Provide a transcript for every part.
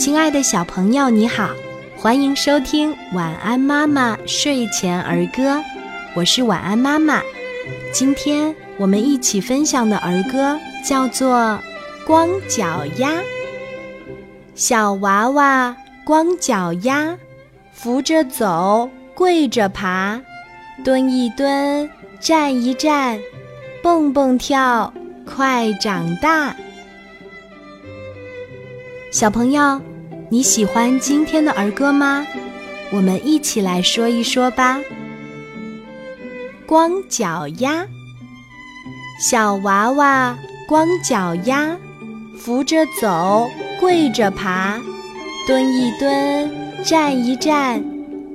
亲爱的小朋友，你好，欢迎收听《晚安妈妈睡前儿歌》，我是晚安妈妈。今天我们一起分享的儿歌叫做《光脚丫》。小娃娃光脚丫，扶着走，跪着爬，蹲一蹲，站一站，蹦蹦跳，快长大。小朋友，你喜欢今天的儿歌吗？我们一起来说一说吧。光脚丫，小娃娃光脚丫，扶着走，跪着爬，蹲一蹲，站一站，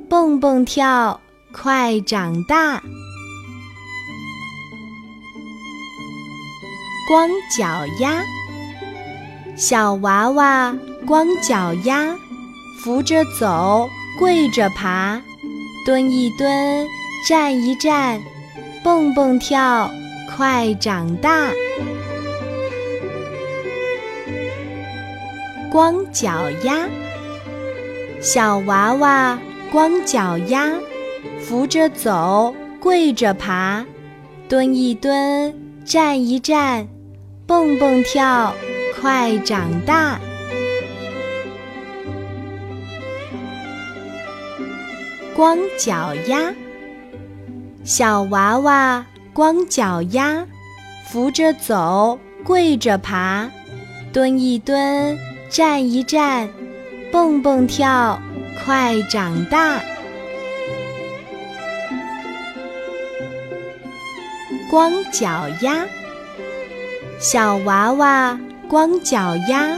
蹦蹦跳，快长大。光脚丫。小娃娃光脚丫，扶着走，跪着爬，蹲一蹲，站一站，蹦蹦跳，快长大。光脚丫，小娃娃光脚丫，扶着走，跪着爬，蹲一蹲，站一站，蹦蹦跳。快长大！光脚丫，小娃娃光脚丫，扶着走，跪着爬，蹲一蹲，站一站，蹦蹦跳，快长大！光脚丫，小娃娃。光脚丫，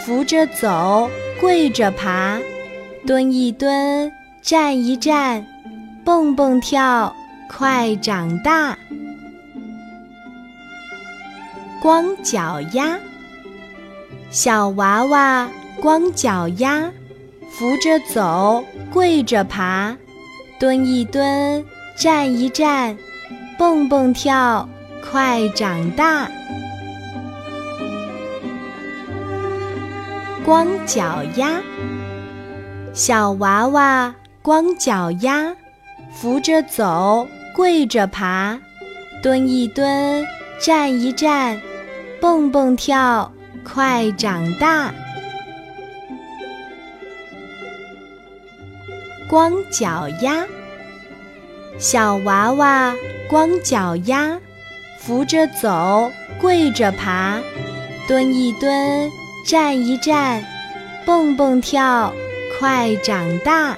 扶着走，跪着爬，蹲一蹲，站一站，蹦蹦跳，快长大。光脚丫，小娃娃光脚丫，扶着走，跪着爬，蹲一蹲，站一站，蹦蹦跳，快长大。光脚丫，小娃娃光脚丫，扶着走，跪着爬，蹲一蹲，站一站，蹦蹦跳，快长大。光脚丫，小娃娃光脚丫，扶着走，跪着爬，蹲一蹲。站一站，蹦蹦跳，快长大。